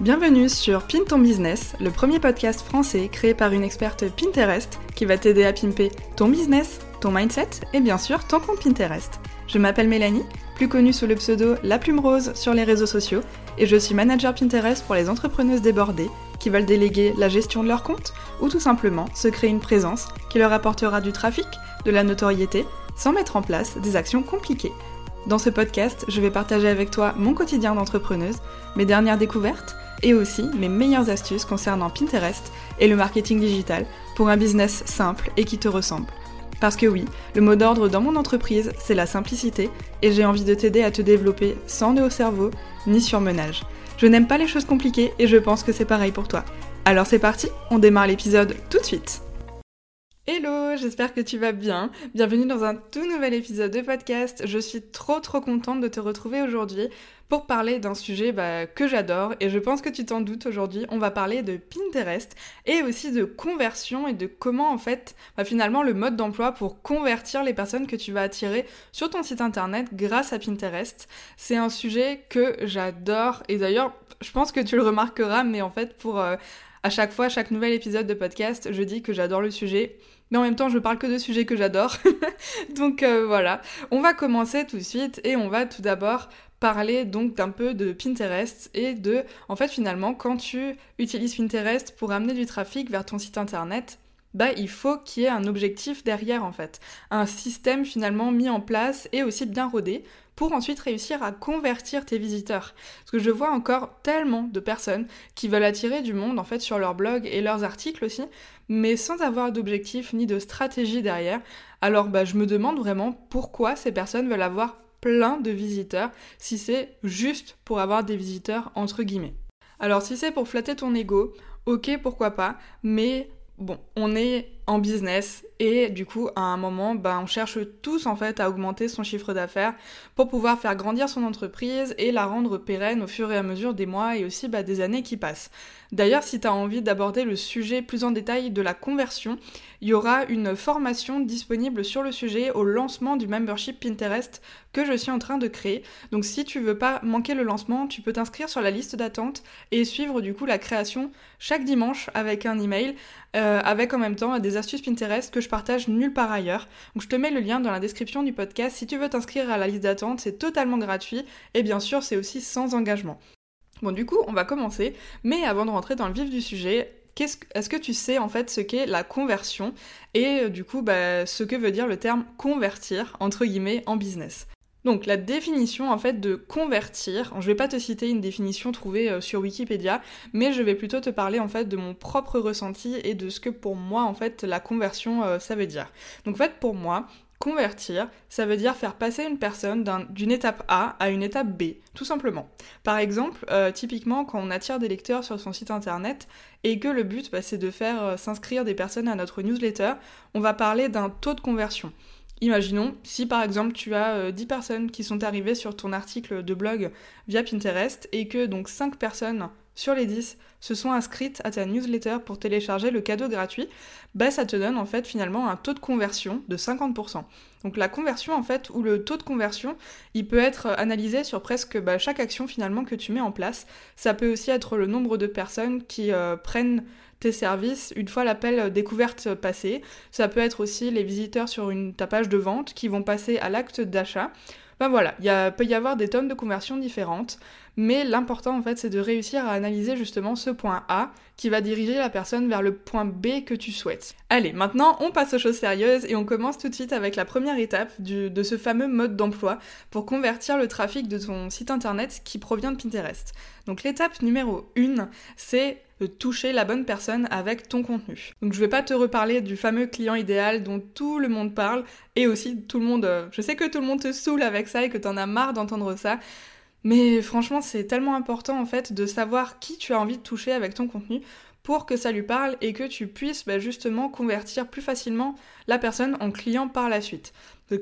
Bienvenue sur Pin ton business, le premier podcast français créé par une experte Pinterest qui va t'aider à pimper ton business, ton mindset et bien sûr ton compte Pinterest. Je m'appelle Mélanie, plus connue sous le pseudo La Plume Rose sur les réseaux sociaux, et je suis manager Pinterest pour les entrepreneuses débordées qui veulent déléguer la gestion de leur compte ou tout simplement se créer une présence qui leur apportera du trafic, de la notoriété, sans mettre en place des actions compliquées. Dans ce podcast, je vais partager avec toi mon quotidien d'entrepreneuse, mes dernières découvertes, et aussi mes meilleures astuces concernant Pinterest et le marketing digital pour un business simple et qui te ressemble. Parce que oui, le mot d'ordre dans mon entreprise, c'est la simplicité et j'ai envie de t'aider à te développer sans nœud au cerveau ni surmenage. Je n'aime pas les choses compliquées et je pense que c'est pareil pour toi. Alors c'est parti, on démarre l'épisode tout de suite. Hello, j'espère que tu vas bien. Bienvenue dans un tout nouvel épisode de podcast. Je suis trop trop contente de te retrouver aujourd'hui pour parler d'un sujet bah, que j'adore et je pense que tu t'en doutes aujourd'hui. On va parler de Pinterest et aussi de conversion et de comment en fait bah, finalement le mode d'emploi pour convertir les personnes que tu vas attirer sur ton site internet grâce à Pinterest. C'est un sujet que j'adore et d'ailleurs je pense que tu le remarqueras mais en fait pour... Euh, à chaque fois, chaque nouvel épisode de podcast, je dis que j'adore le sujet mais en même temps je parle que de sujets que j'adore. donc euh, voilà, on va commencer tout de suite et on va tout d'abord parler donc d'un peu de Pinterest et de, en fait finalement, quand tu utilises Pinterest pour amener du trafic vers ton site internet, bah il faut qu'il y ait un objectif derrière en fait, un système finalement mis en place et aussi bien rodé pour ensuite réussir à convertir tes visiteurs. Parce que je vois encore tellement de personnes qui veulent attirer du monde en fait sur leur blog et leurs articles aussi, mais sans avoir d'objectif ni de stratégie derrière. Alors bah, je me demande vraiment pourquoi ces personnes veulent avoir plein de visiteurs si c'est juste pour avoir des visiteurs entre guillemets. Alors si c'est pour flatter ton ego, ok pourquoi pas, mais bon, on est en business et du coup à un moment bah, on cherche tous en fait à augmenter son chiffre d'affaires pour pouvoir faire grandir son entreprise et la rendre pérenne au fur et à mesure des mois et aussi bah, des années qui passent. D'ailleurs si tu as envie d'aborder le sujet plus en détail de la conversion, il y aura une formation disponible sur le sujet au lancement du membership Pinterest que je suis en train de créer. Donc si tu veux pas manquer le lancement, tu peux t'inscrire sur la liste d'attente et suivre du coup la création chaque dimanche avec un email euh, avec en même temps des astuces Pinterest que je partage nulle part ailleurs. Donc je te mets le lien dans la description du podcast. Si tu veux t'inscrire à la liste d'attente, c'est totalement gratuit et bien sûr c'est aussi sans engagement. Bon du coup on va commencer, mais avant de rentrer dans le vif du sujet, est-ce que tu sais en fait ce qu'est la conversion? Et euh, du coup bah, ce que veut dire le terme convertir entre guillemets en business? Donc la définition en fait de convertir, je vais pas te citer une définition trouvée euh, sur Wikipédia, mais je vais plutôt te parler en fait de mon propre ressenti et de ce que pour moi en fait la conversion euh, ça veut dire. Donc en fait pour moi, Convertir, ça veut dire faire passer une personne d'une étape A à une étape B, tout simplement. Par exemple, euh, typiquement quand on attire des lecteurs sur son site internet et que le but bah, c'est de faire s'inscrire des personnes à notre newsletter, on va parler d'un taux de conversion. Imaginons, si par exemple tu as 10 euh, personnes qui sont arrivées sur ton article de blog via Pinterest et que donc 5 personnes sur les 10 se sont inscrites à ta newsletter pour télécharger le cadeau gratuit, bah ça te donne en fait finalement un taux de conversion de 50%. Donc la conversion en fait, ou le taux de conversion, il peut être analysé sur presque bah, chaque action finalement que tu mets en place. Ça peut aussi être le nombre de personnes qui euh, prennent tes services une fois l'appel découverte passé. Ça peut être aussi les visiteurs sur une, ta page de vente qui vont passer à l'acte d'achat. Ben voilà, il peut y avoir des tonnes de conversions différentes, mais l'important en fait c'est de réussir à analyser justement ce point A qui va diriger la personne vers le point B que tu souhaites. Allez, maintenant on passe aux choses sérieuses et on commence tout de suite avec la première étape de ce fameux mode d'emploi pour convertir le trafic de ton site internet qui provient de Pinterest. Donc l'étape numéro 1, c'est de toucher la bonne personne avec ton contenu. Donc je vais pas te reparler du fameux client idéal dont tout le monde parle et aussi tout le monde euh, je sais que tout le monde te saoule avec ça et que t'en as marre d'entendre ça. Mais franchement, c'est tellement important en fait de savoir qui tu as envie de toucher avec ton contenu pour que ça lui parle et que tu puisses bah, justement convertir plus facilement la personne en client par la suite.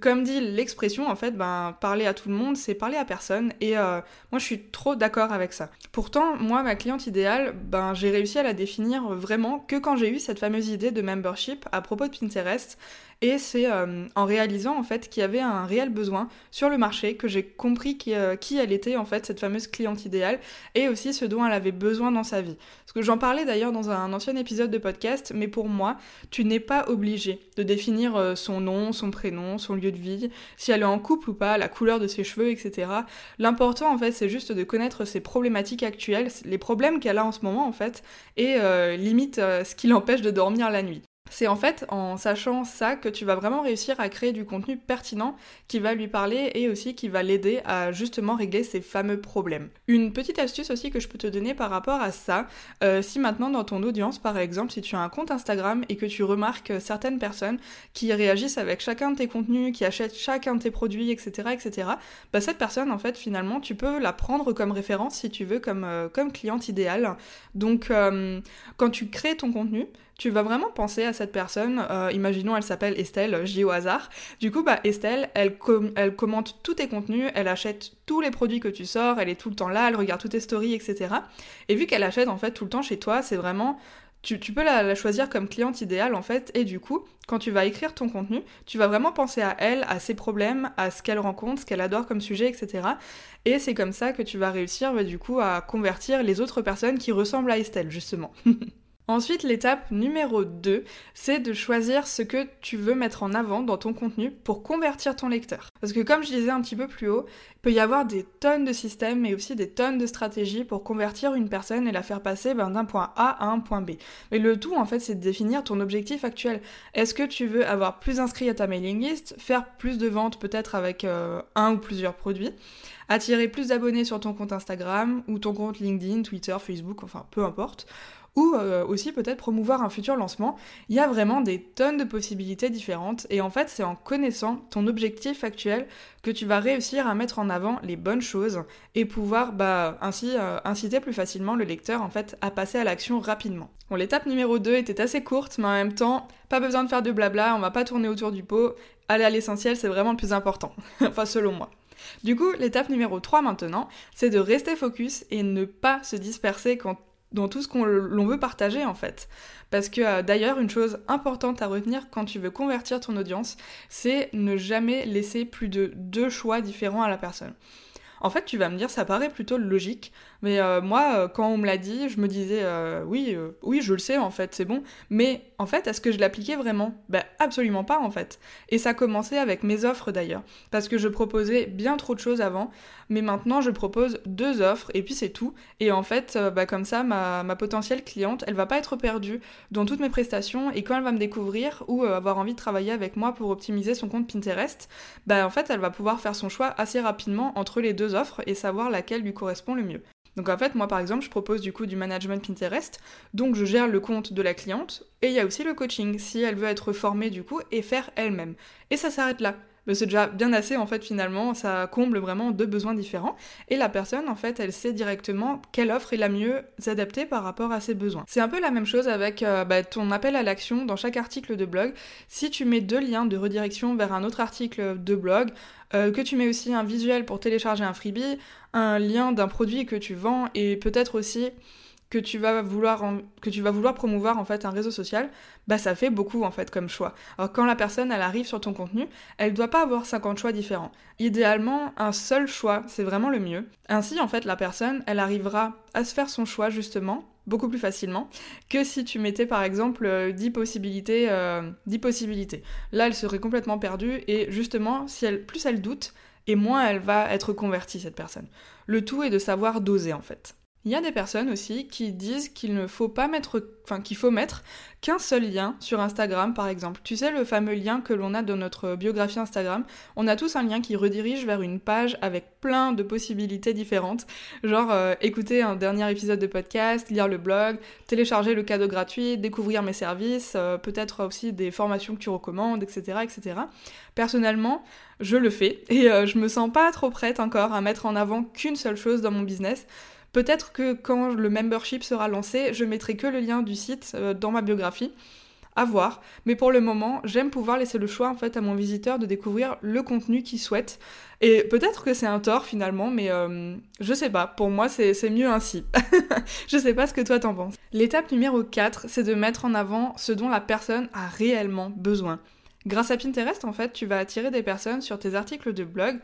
comme dit l'expression, en fait, ben, parler à tout le monde, c'est parler à personne. Et euh, moi, je suis trop d'accord avec ça. Pourtant, moi, ma cliente idéale, ben, j'ai réussi à la définir vraiment que quand j'ai eu cette fameuse idée de membership à propos de Pinterest Et c'est en réalisant en fait qu'il y avait un réel besoin sur le marché que j'ai compris qui, qui, elle était en fait cette fameuse cliente idéale et aussi ce dont elle avait besoin dans sa vie. Parce que j'en parlais d'ailleurs dans un ancien épisode de podcast, mais pour moi, tu n'es pas obligé de définir son nom, son prénom, son lieu de vie, si elle est en couple ou pas, la couleur de ses cheveux, etc. L'important en fait, c'est juste de connaître ses problématiques actuelles, les problèmes qu'elle a en ce moment en fait, et euh, limite euh, ce qui l'empêche de dormir la nuit. C'est en fait en sachant ça que tu vas vraiment réussir à créer du contenu pertinent qui va lui parler et aussi qui va l'aider à justement régler ses fameux problèmes. Une petite astuce aussi que je peux te donner par rapport à ça, euh, si maintenant dans ton audience par exemple, si tu as un compte Instagram et que tu remarques certaines personnes qui réagissent avec chacun de tes contenus, qui achètent chacun de tes produits, etc., etc., bah cette personne en fait finalement tu peux la prendre comme référence si tu veux comme, euh, comme cliente idéale. Donc euh, quand tu crées ton contenu, tu vas vraiment penser à cette personne. Euh, imaginons, elle s'appelle Estelle, je dis au hasard. Du coup, bah, Estelle, elle, commente tous tes contenus, elle achète tous les produits que tu sors, elle est tout le temps là, elle regarde toutes tes stories, etc. Et vu qu'elle achète en fait tout le temps chez toi, c'est vraiment tu, peux la, la, choisir comme cliente idéale en fait, et du coup, quand tu vas écrire ton contenu, tu vas vraiment penser à elle, à ses problèmes, à ce qu'elle rencontre, ce qu'elle adore comme sujet, etc. Et c'est comme ça que tu vas réussir bah, du coup à convertir les autres personnes qui ressemblent à Estelle, justement. Ensuite, l'étape numéro 2, c'est de choisir ce que tu veux mettre en avant dans ton contenu pour convertir ton lecteur. Parce que comme je disais un petit peu plus haut, il peut y avoir des tonnes de systèmes mais aussi des tonnes de stratégies pour convertir une personne et la faire passer ben, d'un point A à un point B. Mais le tout, en fait, c'est de définir ton objectif actuel. Est-ce que tu veux avoir plus d'inscrits à ta mailing list, faire plus de ventes peut-être avec euh, un ou plusieurs produits attirer plus d'abonnés sur ton compte Instagram ou ton compte LinkedIn, Twitter, Facebook, enfin peu importe, ou euh, aussi peut-être promouvoir un futur lancement. Il y a vraiment des tonnes de possibilités différentes et en fait c'est en connaissant ton objectif actuel que tu vas réussir à mettre en avant les bonnes choses et pouvoir bah, ainsi euh, inciter plus facilement le lecteur en fait à passer à l'action rapidement. Bon, l'étape numéro 2 était assez courte mais en même temps pas besoin de faire de blabla, on va pas tourner autour du pot, aller à l'essentiel c'est vraiment le plus important, enfin selon moi. Du coup, l'étape numéro 3 maintenant, c'est de rester focus et ne pas se disperser quand dans tout ce qu'on l'on veut partager en fait. Parce que euh, d'ailleurs, une chose importante à retenir quand tu veux convertir ton audience, c'est ne jamais laisser plus de deux choix différents à la personne. En fait, tu vas me dire, ça paraît plutôt logique, mais euh, moi, euh, quand on me l'a dit, je me disais, euh, oui, oui, je le sais, en fait, c'est bon. Mais en fait, est-ce que je l'appliquais vraiment? Ben absolument pas, en fait. Et ça commençait avec mes offres d'ailleurs, parce que je proposais bien trop de choses avant, mais maintenant, je propose deux offres, et puis c'est tout. Et en fait, bah, comme ça, ma, ma, potentielle cliente, elle va pas être perdue dans toutes mes prestations, et quand elle va me découvrir ou avoir envie de travailler avec moi pour optimiser son compte Pinterest, bah en fait, elle va pouvoir faire son choix assez rapidement entre les deux offres et savoir laquelle lui correspond le mieux. Donc en fait, moi par exemple, je propose du coup du management Pinterest, donc je gère le compte de la cliente, et il y a aussi le coaching, si elle veut être formée du coup et faire elle-même. Et ça s'arrête là mais c'est déjà bien assez en fait finalement, ça comble vraiment deux besoins différents et la personne en fait elle sait directement quelle offre est la mieux adaptée par rapport à ses besoins. C'est un peu la même chose avec euh, bah, ton appel à l'action dans chaque article de blog. Si tu mets deux liens de redirection vers un autre article de blog, euh, que tu mets aussi un visuel pour télécharger un freebie, un lien d'un produit que tu vends et peut-être aussi que tu vas vouloir que tu vas vouloir promouvoir en fait un réseau social, bah ça fait beaucoup en fait comme choix. Alors quand la personne elle arrive sur ton contenu, elle doit pas avoir 50 choix différents. Idéalement, un seul choix, c'est vraiment le mieux. Ainsi en fait la personne, elle arrivera à se faire son choix justement beaucoup plus facilement que si tu mettais par exemple 10 possibilités, euh, 10 possibilités. Là, elle serait complètement perdue et justement, si plus elle doute, et moins elle va être convertie cette personne. Le tout est de savoir doser en fait. Il y a des personnes aussi qui disent qu'il ne faut pas mettre, enfin qu'il faut mettre qu'un seul lien sur Instagram par exemple. Tu sais le fameux lien que l'on a dans notre biographie Instagram, on a tous un lien qui redirige vers une page avec plein de possibilités différentes, genre euh, écouter un dernier épisode de podcast, lire le blog, télécharger le cadeau gratuit, découvrir mes services, euh, peut-être aussi des formations que tu recommandes, etc., etc. Personnellement, je le fais et euh, je me sens pas trop prête encore à mettre en avant qu'une seule chose dans mon business. Peut-être que quand le membership sera lancé, je mettrai que le lien du site euh, dans ma biographie. À voir. Mais pour le moment, j'aime pouvoir laisser le choix à mon visiteur de découvrir le contenu qu'il souhaite. Et peut-être que c'est un tort finalement, mais euh, je sais pas. Pour moi, c'est mieux ainsi. je sais pas ce que toi t'en penses. L'étape numéro 4, c'est de mettre en avant ce dont la personne a réellement besoin. Grâce à Pinterest, en fait, tu vas attirer des personnes sur tes articles de blog,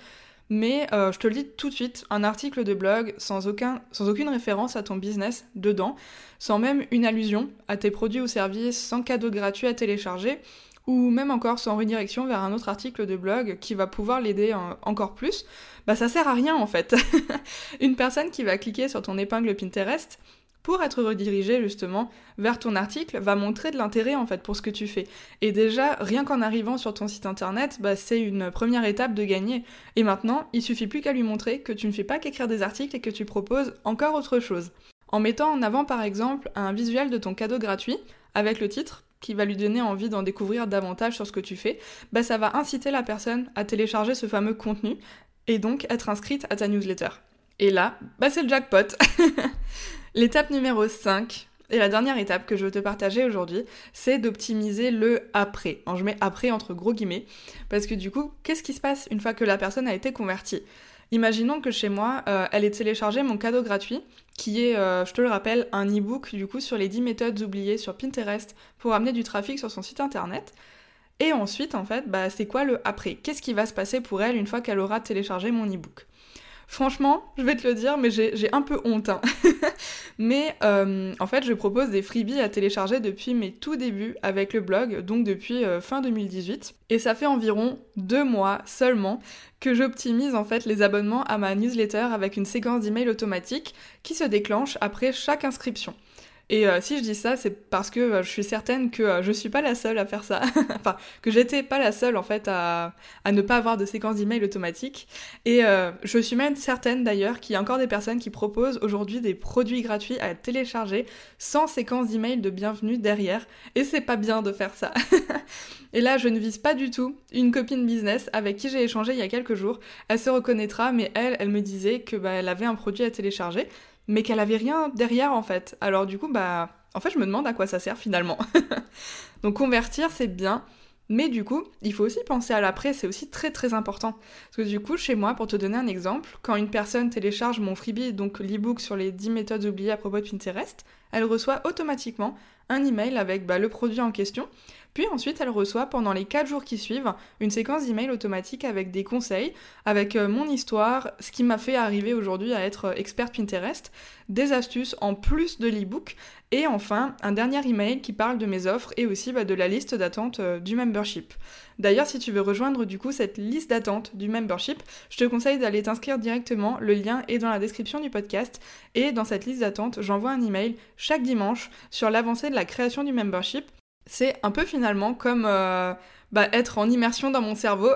mais euh, je te le dis tout de suite, un article de blog sans, aucun, sans aucune référence à ton business dedans, sans même une allusion à tes produits ou services, sans cadeau gratuit à télécharger, ou même encore sans redirection vers un autre article de blog qui va pouvoir l'aider encore plus, bah ça sert à rien en fait. une personne qui va cliquer sur ton épingle Pinterest, pour être redirigé justement vers ton article, va montrer de l'intérêt en fait pour ce que tu fais. Et déjà, rien qu'en arrivant sur ton site internet, bah, c'est une première étape de gagner. Et maintenant, il suffit plus qu'à lui montrer que tu ne fais pas qu'écrire des articles et que tu proposes encore autre chose. En mettant en avant par exemple un visuel de ton cadeau gratuit avec le titre qui va lui donner envie d'en découvrir davantage sur ce que tu fais, bah ça va inciter la personne à télécharger ce fameux contenu et donc être inscrite à ta newsletter. Et là, bah c'est le jackpot. L'étape numéro 5, et la dernière étape que je veux te partager aujourd'hui, c'est d'optimiser le après. je mets après entre gros guillemets, parce que du coup, qu'est-ce qui se passe une fois que la personne a été convertie? Imaginons que chez moi, euh, elle ait téléchargé mon cadeau gratuit, qui est, euh, je te le rappelle, un e-book du coup sur les 10 méthodes oubliées sur Pinterest pour amener du trafic sur son site internet. Et ensuite, en fait, bah, c'est quoi le après? Qu'est-ce qui va se passer pour elle une fois qu'elle aura téléchargé mon e-book? Franchement, je vais te le dire, mais j'ai un peu honte. Hein. mais euh, en fait, je propose des freebies à télécharger depuis mes tout débuts avec le blog, donc depuis euh, fin 2018. Et ça fait environ deux mois seulement que j'optimise en fait les abonnements à ma newsletter avec une séquence d'emails automatique qui se déclenche après chaque inscription. Et euh, si je dis ça, c'est parce que euh, je suis certaine que euh, je suis pas la seule à faire ça. enfin, que j'étais pas la seule en fait à, à ne pas avoir de séquence d'email automatique. Et je suis même certaine d'ailleurs qu'il y a encore des personnes qui proposent aujourd'hui des produits gratuits à télécharger sans séquence d'email de bienvenue derrière. Et c'est pas bien de faire ça. et là, je ne vise pas du tout une copine business avec qui j'ai échangé il y a quelques jours. Elle se reconnaîtra, mais elle, elle me disait que bah, elle avait un produit à télécharger mais qu'elle avait rien derrière en fait. Alors du coup, bah, en fait, je me demande à quoi ça sert finalement. Donc convertir, c'est bien, mais du coup, il faut aussi penser à l'après, c'est aussi très très important. Parce que du coup, chez moi, pour te donner un exemple, quand une personne télécharge mon freebie, donc l'ebook sur les 10 méthodes oubliées à propos de Pinterest, elle reçoit automatiquement un email avec bah, le produit en question puis ensuite, elle reçoit pendant les 4 jours qui suivent une séquence d'emails automatique avec des conseils, avec euh, mon histoire, ce qui m'a fait arriver aujourd'hui à être euh, experte Pinterest, des astuces en plus de l'ebook, et enfin un dernier email qui parle de mes offres et aussi bah, de la liste d'attente euh, du membership. D'ailleurs, si tu veux rejoindre du coup cette liste d'attente du membership, je te conseille d'aller t'inscrire directement. Le lien est dans la description du podcast. Et dans cette liste d'attente, j'envoie un email chaque dimanche sur l'avancée de la création du membership c'est un peu finalement comme euh, bah, être en immersion dans mon cerveau.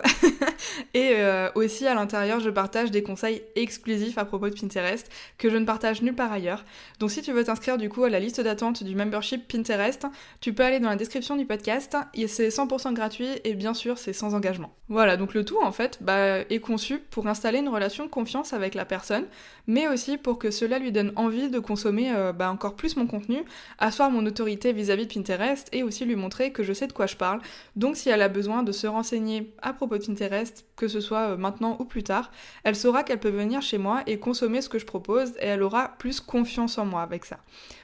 et euh, aussi à l'intérieur, je partage des conseils exclusifs à propos de Pinterest que je ne partage nulle part ailleurs. Donc si tu veux t'inscrire du coup à la liste d'attente du membership Pinterest, tu peux aller dans la description du podcast. C'est 100% gratuit et bien sûr c'est sans engagement. Voilà, donc le tout en fait bah, est conçu pour installer une relation de confiance avec la personne, mais aussi pour que cela lui donne envie de consommer euh, bah, encore plus mon contenu, asseoir mon autorité vis-à-vis -vis de Pinterest et aussi lui montrer que je sais de quoi je parle. Donc si elle besoin de se renseigner à propos de Pinterest, que ce soit euh, maintenant ou plus tard, elle saura qu'elle peut venir chez moi et consommer ce que je propose et elle aura plus confiance en moi avec ça.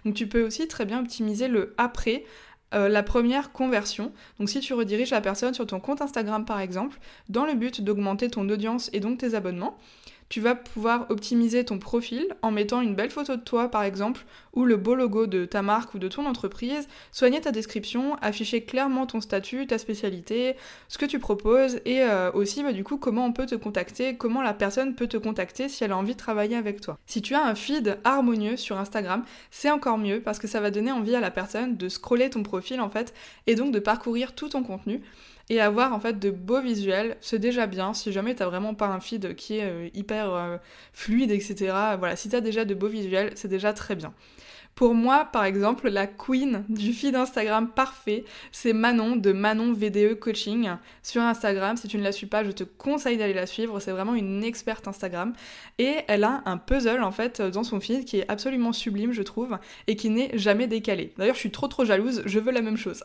Donc tu peux aussi très bien optimiser le après euh, la première conversion. Donc si tu rediriges la personne sur ton compte Instagram par exemple, dans le but d'augmenter ton audience et donc tes abonnements, tu vas pouvoir optimiser ton profil en mettant une belle photo de toi par exemple ou le beau logo de ta marque ou de ton entreprise, soigner ta description, afficher clairement ton statut, ta spécialité, ce que tu proposes et euh, aussi bah, du coup comment on peut te contacter, comment la personne peut te contacter si elle a envie de travailler avec toi. Si tu as un feed harmonieux sur Instagram, c'est encore mieux parce que ça va donner envie à la personne de scroller ton profil en fait et donc de parcourir tout ton contenu et avoir en fait de beaux visuels, c'est déjà bien. Si jamais t'as vraiment pas un feed qui est euh, hyper euh, fluide, etc. Voilà, si t'as déjà de beaux visuels, c'est déjà très bien. Pour moi, par exemple, la queen du feed Instagram parfait, c'est Manon de Manon VDE Coaching sur Instagram. Si tu ne la suis pas, je te conseille d'aller la suivre. C'est vraiment une experte Instagram. Et elle a un puzzle, en fait, dans son feed qui est absolument sublime, je trouve, et qui n'est jamais décalé. D'ailleurs, je suis trop trop jalouse, je veux la même chose.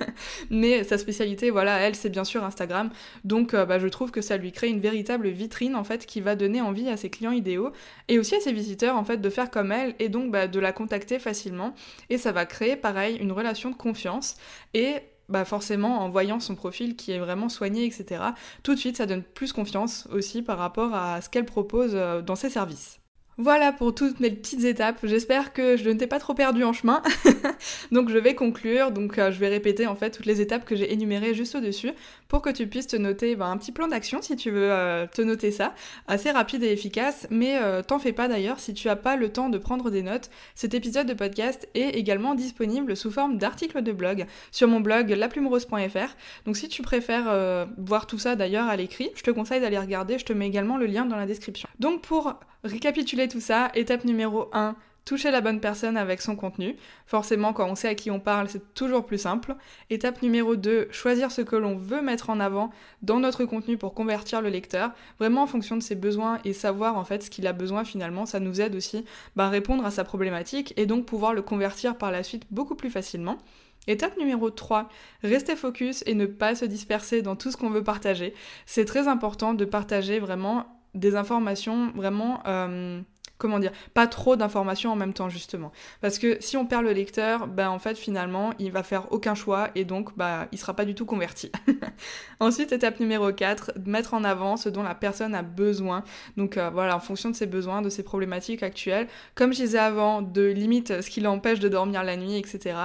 Mais sa spécialité, voilà, elle, c'est bien sûr Instagram. Donc, euh, bah, je trouve que ça lui crée une véritable vitrine, en fait, qui va donner envie à ses clients idéaux et aussi à ses visiteurs, en fait, de faire comme elle et donc bah, de la contacter facilement et ça va créer pareil une relation de confiance et bah forcément en voyant son profil qui est vraiment soigné, etc., tout de suite ça donne plus confiance aussi par rapport à ce qu'elle propose euh, dans ses services. Voilà pour toutes mes petites étapes. J'espère que je ne t'ai pas trop perdu en chemin. donc je vais conclure. Donc euh, je vais répéter en fait toutes les étapes que j'ai énumérées juste au-dessus pour que tu puisses te noter ben, un petit plan d'action si tu veux euh, te noter ça. Assez rapide et efficace. Mais euh, t'en fais pas d'ailleurs si tu as pas le temps de prendre des notes. Cet épisode de podcast est également disponible sous forme d'article de blog sur mon blog laplumerose.fr. Donc si tu préfères voir tout ça d'ailleurs à l'écrit, je te conseille d'aller regarder. Je te mets également le lien dans la description. Donc pour récapituler tout ça, étape numéro 1, toucher la bonne personne avec son contenu. Forcément, quand on sait à qui on parle, c'est toujours plus simple. Étape numéro 2, choisir ce que l'on veut mettre en avant dans notre contenu pour convertir le lecteur, vraiment en fonction de ses besoins et savoir en fait ce qu'il a besoin finalement, ça nous aide aussi bah, à répondre à sa problématique et donc pouvoir le convertir par la suite beaucoup plus facilement. Étape numéro 3, rester focus et ne pas se disperser dans tout ce qu'on veut partager. C'est très important de partager vraiment des informations vraiment euh, comment dire, pas trop d'informations en même temps justement. Parce que si on perd le lecteur, ben en fait finalement il va faire aucun choix et donc bah il sera pas du tout converti. Ensuite étape numéro 4, mettre en avant ce dont la personne a besoin. Donc euh, voilà, en fonction de ses besoins, de ses problématiques actuelles. Comme je disais avant, de limite ce qui l'empêche de dormir la nuit, etc.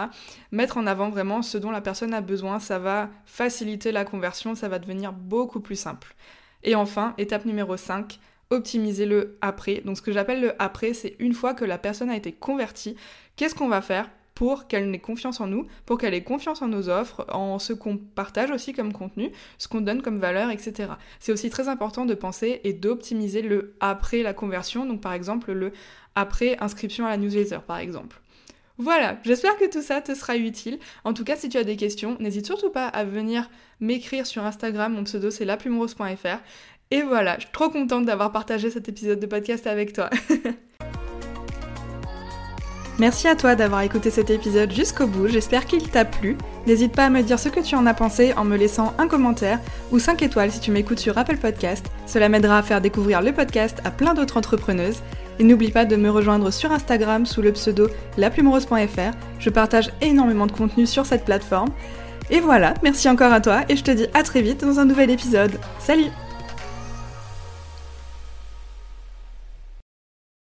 Mettre en avant vraiment ce dont la personne a besoin, ça va faciliter la conversion, ça va devenir beaucoup plus simple. Et enfin, étape numéro 5, optimiser le après. Donc ce que j'appelle le après, c'est une fois que la personne a été convertie, qu'est-ce qu'on va faire pour qu'elle ait confiance en nous, pour qu'elle ait confiance en nos offres, en ce qu'on partage aussi comme contenu, ce qu'on donne comme valeur, etc. C'est aussi très important de penser et d'optimiser le après la conversion, donc par exemple le après inscription à la newsletter par exemple. Voilà, j'espère que tout ça te sera utile. En tout cas, si tu as des questions, n'hésite surtout pas à venir m'écrire sur Instagram, mon pseudo c'est laplumerose.fr. Et voilà, je suis trop contente d'avoir partagé cet épisode de podcast avec toi. Merci à toi d'avoir écouté cet épisode jusqu'au bout, j'espère qu'il t'a plu. N'hésite pas à me dire ce que tu en as pensé en me laissant un commentaire ou 5 étoiles si tu m'écoutes sur Apple Podcast. Cela m'aidera à faire découvrir le podcast à plein d'autres entrepreneuses. Et n'oublie pas de me rejoindre sur Instagram sous le pseudo laplumerose.fr. Je partage énormément de contenu sur cette plateforme. Et voilà, merci encore à toi et je te dis à très vite dans un nouvel épisode. Salut